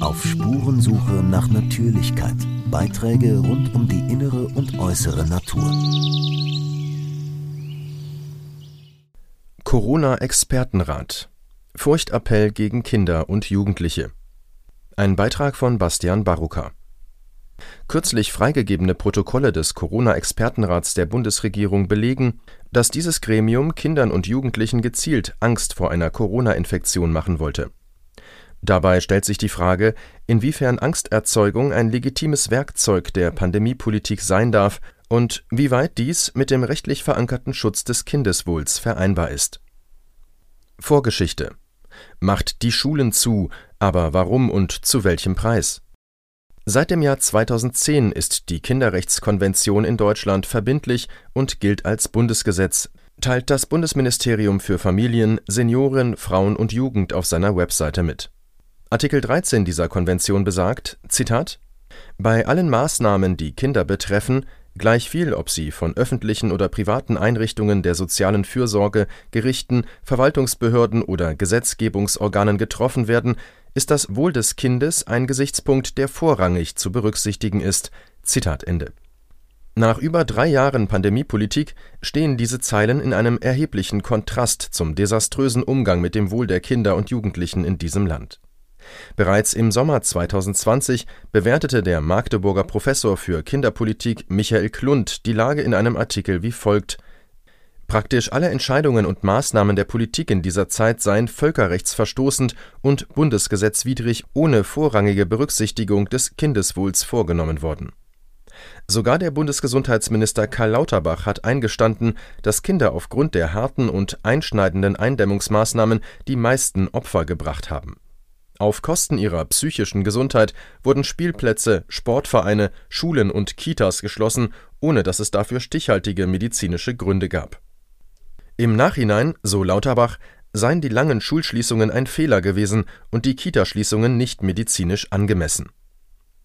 Auf Spurensuche nach Natürlichkeit. Beiträge rund um die innere und äußere Natur. Corona-Expertenrat. Furchtappell gegen Kinder und Jugendliche. Ein Beitrag von Bastian Baruka. Kürzlich freigegebene Protokolle des Corona-Expertenrats der Bundesregierung belegen, dass dieses Gremium Kindern und Jugendlichen gezielt Angst vor einer Corona-Infektion machen wollte. Dabei stellt sich die Frage, inwiefern Angsterzeugung ein legitimes Werkzeug der Pandemiepolitik sein darf und wie weit dies mit dem rechtlich verankerten Schutz des Kindeswohls vereinbar ist. Vorgeschichte Macht die Schulen zu, aber warum und zu welchem Preis? Seit dem Jahr 2010 ist die Kinderrechtskonvention in Deutschland verbindlich und gilt als Bundesgesetz, teilt das Bundesministerium für Familien, Senioren, Frauen und Jugend auf seiner Webseite mit Artikel 13 dieser Konvention besagt: Zitat Bei allen Maßnahmen, die Kinder betreffen, gleichviel ob sie von öffentlichen oder privaten Einrichtungen der sozialen Fürsorge, Gerichten, Verwaltungsbehörden oder Gesetzgebungsorganen getroffen werden, ist das Wohl des Kindes ein Gesichtspunkt, der vorrangig zu berücksichtigen ist. Zitat Ende. Nach über drei Jahren Pandemiepolitik stehen diese Zeilen in einem erheblichen Kontrast zum desaströsen Umgang mit dem Wohl der Kinder und Jugendlichen in diesem Land Bereits im Sommer 2020 bewertete der Magdeburger Professor für Kinderpolitik Michael Klund die Lage in einem Artikel wie folgt: Praktisch alle Entscheidungen und Maßnahmen der Politik in dieser Zeit seien völkerrechtsverstoßend und bundesgesetzwidrig ohne vorrangige Berücksichtigung des Kindeswohls vorgenommen worden. Sogar der Bundesgesundheitsminister Karl Lauterbach hat eingestanden, dass Kinder aufgrund der harten und einschneidenden Eindämmungsmaßnahmen die meisten Opfer gebracht haben auf Kosten ihrer psychischen Gesundheit wurden Spielplätze, Sportvereine, Schulen und Kitas geschlossen, ohne dass es dafür stichhaltige medizinische Gründe gab. Im Nachhinein, so Lauterbach, seien die langen Schulschließungen ein Fehler gewesen und die Kitaschließungen nicht medizinisch angemessen.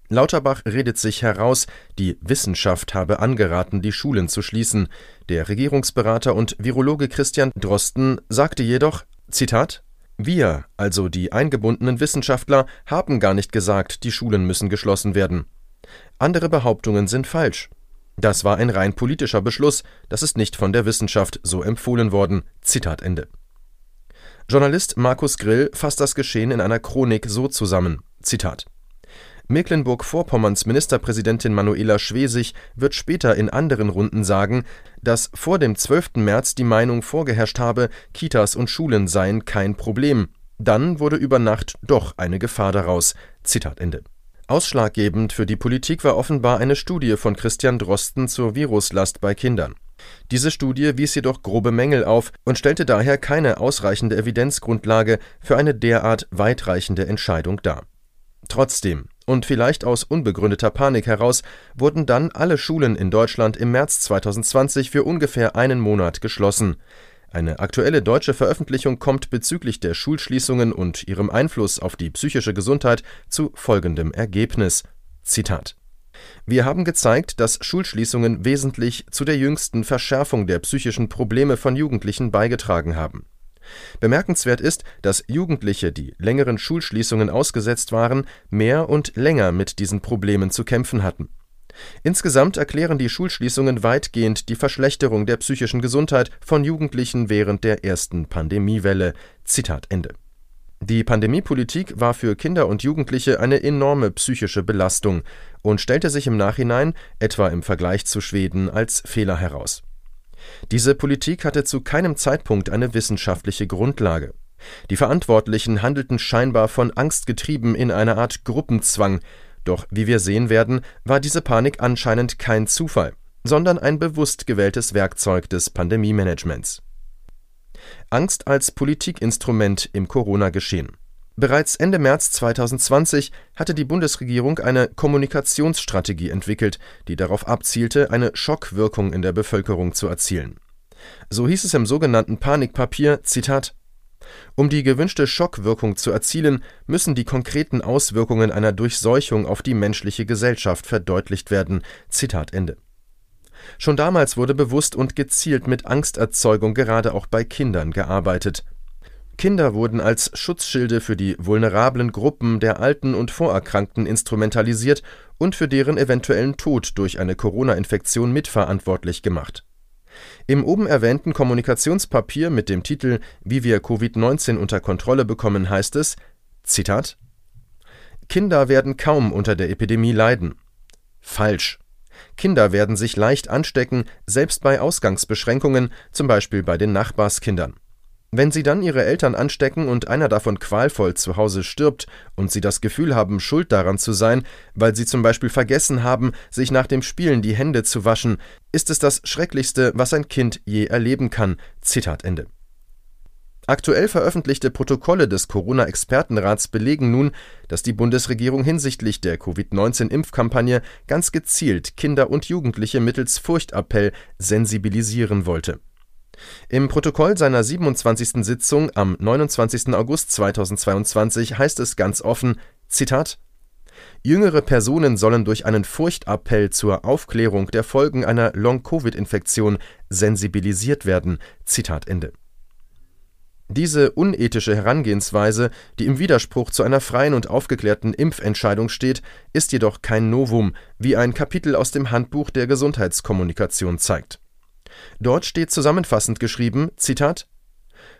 Lauterbach redet sich heraus, die Wissenschaft habe angeraten, die Schulen zu schließen. Der Regierungsberater und Virologe Christian Drosten sagte jedoch, Zitat, wir, also die eingebundenen Wissenschaftler, haben gar nicht gesagt, die Schulen müssen geschlossen werden. Andere Behauptungen sind falsch. Das war ein rein politischer Beschluss, das ist nicht von der Wissenschaft so empfohlen worden. Zitat Ende. Journalist Markus Grill fasst das Geschehen in einer Chronik so zusammen. Zitat Mecklenburg-Vorpommerns Ministerpräsidentin Manuela Schwesig wird später in anderen Runden sagen, dass vor dem 12. März die Meinung vorgeherrscht habe, Kitas und Schulen seien kein Problem. Dann wurde über Nacht doch eine Gefahr daraus. Zitat Ende. Ausschlaggebend für die Politik war offenbar eine Studie von Christian Drosten zur Viruslast bei Kindern. Diese Studie wies jedoch grobe Mängel auf und stellte daher keine ausreichende Evidenzgrundlage für eine derart weitreichende Entscheidung dar. Trotzdem und vielleicht aus unbegründeter Panik heraus wurden dann alle Schulen in Deutschland im März 2020 für ungefähr einen Monat geschlossen. Eine aktuelle deutsche Veröffentlichung kommt bezüglich der Schulschließungen und ihrem Einfluss auf die psychische Gesundheit zu folgendem Ergebnis. Zitat wir haben gezeigt, dass Schulschließungen wesentlich zu der jüngsten Verschärfung der psychischen Probleme von Jugendlichen beigetragen haben. Bemerkenswert ist, dass Jugendliche, die längeren Schulschließungen ausgesetzt waren, mehr und länger mit diesen Problemen zu kämpfen hatten. Insgesamt erklären die Schulschließungen weitgehend die Verschlechterung der psychischen Gesundheit von Jugendlichen während der ersten Pandemiewelle. Zitat Ende. Die Pandemiepolitik war für Kinder und Jugendliche eine enorme psychische Belastung und stellte sich im Nachhinein, etwa im Vergleich zu Schweden, als Fehler heraus. Diese Politik hatte zu keinem Zeitpunkt eine wissenschaftliche Grundlage. Die Verantwortlichen handelten scheinbar von Angst getrieben in einer Art Gruppenzwang, doch wie wir sehen werden, war diese Panik anscheinend kein Zufall, sondern ein bewusst gewähltes Werkzeug des Pandemiemanagements. Angst als Politikinstrument im Corona-Geschehen Bereits Ende März 2020 hatte die Bundesregierung eine Kommunikationsstrategie entwickelt, die darauf abzielte, eine Schockwirkung in der Bevölkerung zu erzielen. So hieß es im sogenannten Panikpapier, Zitat Um die gewünschte Schockwirkung zu erzielen, müssen die konkreten Auswirkungen einer Durchseuchung auf die menschliche Gesellschaft verdeutlicht werden. Zitat Ende. Schon damals wurde bewusst und gezielt mit Angsterzeugung gerade auch bei Kindern gearbeitet Kinder wurden als Schutzschilde für die vulnerablen Gruppen der Alten und Vorerkrankten instrumentalisiert und für deren eventuellen Tod durch eine Corona-Infektion mitverantwortlich gemacht. Im oben erwähnten Kommunikationspapier mit dem Titel Wie wir Covid-19 unter Kontrolle bekommen heißt es: Zitat Kinder werden kaum unter der Epidemie leiden. Falsch. Kinder werden sich leicht anstecken, selbst bei Ausgangsbeschränkungen, zum Beispiel bei den Nachbarskindern. Wenn sie dann ihre Eltern anstecken und einer davon qualvoll zu Hause stirbt und sie das Gefühl haben, schuld daran zu sein, weil sie zum Beispiel vergessen haben, sich nach dem Spielen die Hände zu waschen, ist es das Schrecklichste, was ein Kind je erleben kann. Zitat Ende. Aktuell veröffentlichte Protokolle des Corona-Expertenrats belegen nun, dass die Bundesregierung hinsichtlich der Covid-19-Impfkampagne ganz gezielt Kinder und Jugendliche mittels Furchtappell sensibilisieren wollte. Im Protokoll seiner 27. Sitzung am 29. August 2022 heißt es ganz offen: Zitat Jüngere Personen sollen durch einen Furchtappell zur Aufklärung der Folgen einer Long-Covid-Infektion sensibilisiert werden. Zitat Ende. Diese unethische Herangehensweise, die im Widerspruch zu einer freien und aufgeklärten Impfentscheidung steht, ist jedoch kein Novum, wie ein Kapitel aus dem Handbuch der Gesundheitskommunikation zeigt Dort steht zusammenfassend geschrieben: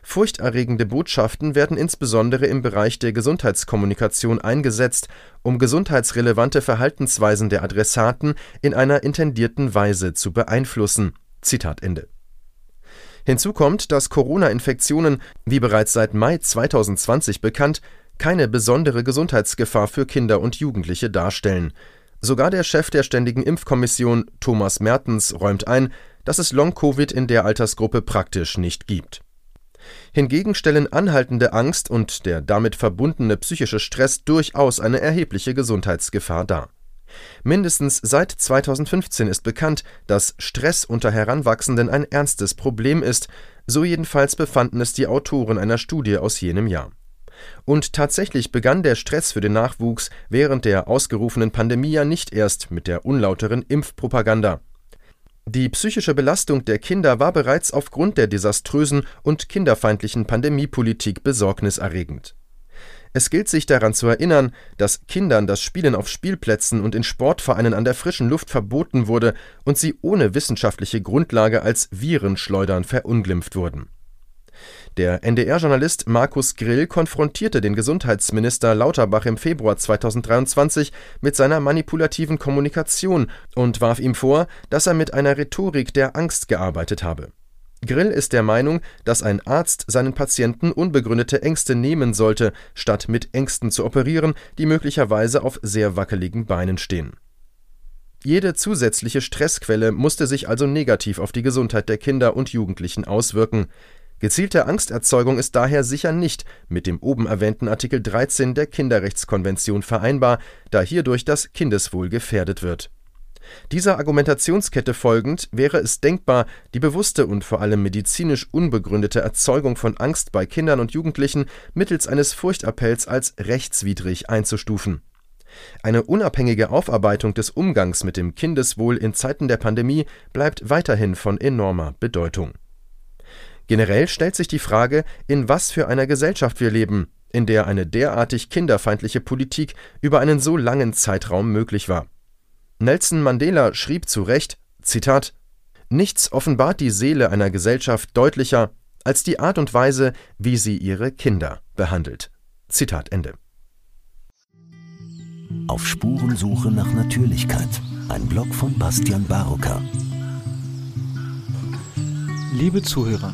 Furchterregende Botschaften werden insbesondere im Bereich der Gesundheitskommunikation eingesetzt, um gesundheitsrelevante Verhaltensweisen der Adressaten in einer intendierten Weise zu beeinflussen. Hinzu kommt, dass Corona-Infektionen, wie bereits seit Mai 2020 bekannt, keine besondere Gesundheitsgefahr für Kinder und Jugendliche darstellen. Sogar der Chef der Ständigen Impfkommission, Thomas Mertens, räumt ein dass es Long-Covid in der Altersgruppe praktisch nicht gibt. Hingegen stellen anhaltende Angst und der damit verbundene psychische Stress durchaus eine erhebliche Gesundheitsgefahr dar. Mindestens seit 2015 ist bekannt, dass Stress unter Heranwachsenden ein ernstes Problem ist, so jedenfalls befanden es die Autoren einer Studie aus jenem Jahr. Und tatsächlich begann der Stress für den Nachwuchs während der ausgerufenen Pandemie ja nicht erst mit der unlauteren Impfpropaganda. Die psychische Belastung der Kinder war bereits aufgrund der desaströsen und kinderfeindlichen Pandemiepolitik besorgniserregend. Es gilt sich daran zu erinnern, dass Kindern das Spielen auf Spielplätzen und in Sportvereinen an der frischen Luft verboten wurde und sie ohne wissenschaftliche Grundlage als Virenschleudern verunglimpft wurden der NDR-Journalist Markus Grill konfrontierte den Gesundheitsminister Lauterbach im Februar 2023 mit seiner manipulativen Kommunikation und warf ihm vor, dass er mit einer Rhetorik der Angst gearbeitet habe. Grill ist der Meinung, dass ein Arzt seinen Patienten unbegründete Ängste nehmen sollte, statt mit Ängsten zu operieren, die möglicherweise auf sehr wackeligen Beinen stehen. Jede zusätzliche Stressquelle musste sich also negativ auf die Gesundheit der Kinder und Jugendlichen auswirken. Gezielte Angsterzeugung ist daher sicher nicht mit dem oben erwähnten Artikel 13 der Kinderrechtskonvention vereinbar, da hierdurch das Kindeswohl gefährdet wird. Dieser Argumentationskette folgend wäre es denkbar, die bewusste und vor allem medizinisch unbegründete Erzeugung von Angst bei Kindern und Jugendlichen mittels eines Furchtappells als rechtswidrig einzustufen. Eine unabhängige Aufarbeitung des Umgangs mit dem Kindeswohl in Zeiten der Pandemie bleibt weiterhin von enormer Bedeutung Generell stellt sich die Frage, in was für einer Gesellschaft wir leben, in der eine derartig kinderfeindliche Politik über einen so langen Zeitraum möglich war. Nelson Mandela schrieb zu Recht: Zitat: Nichts offenbart die Seele einer Gesellschaft deutlicher als die Art und Weise, wie sie ihre Kinder behandelt. Zitat Ende. Auf Spurensuche nach Natürlichkeit. Ein Blog von Bastian Barocker. Liebe Zuhörer,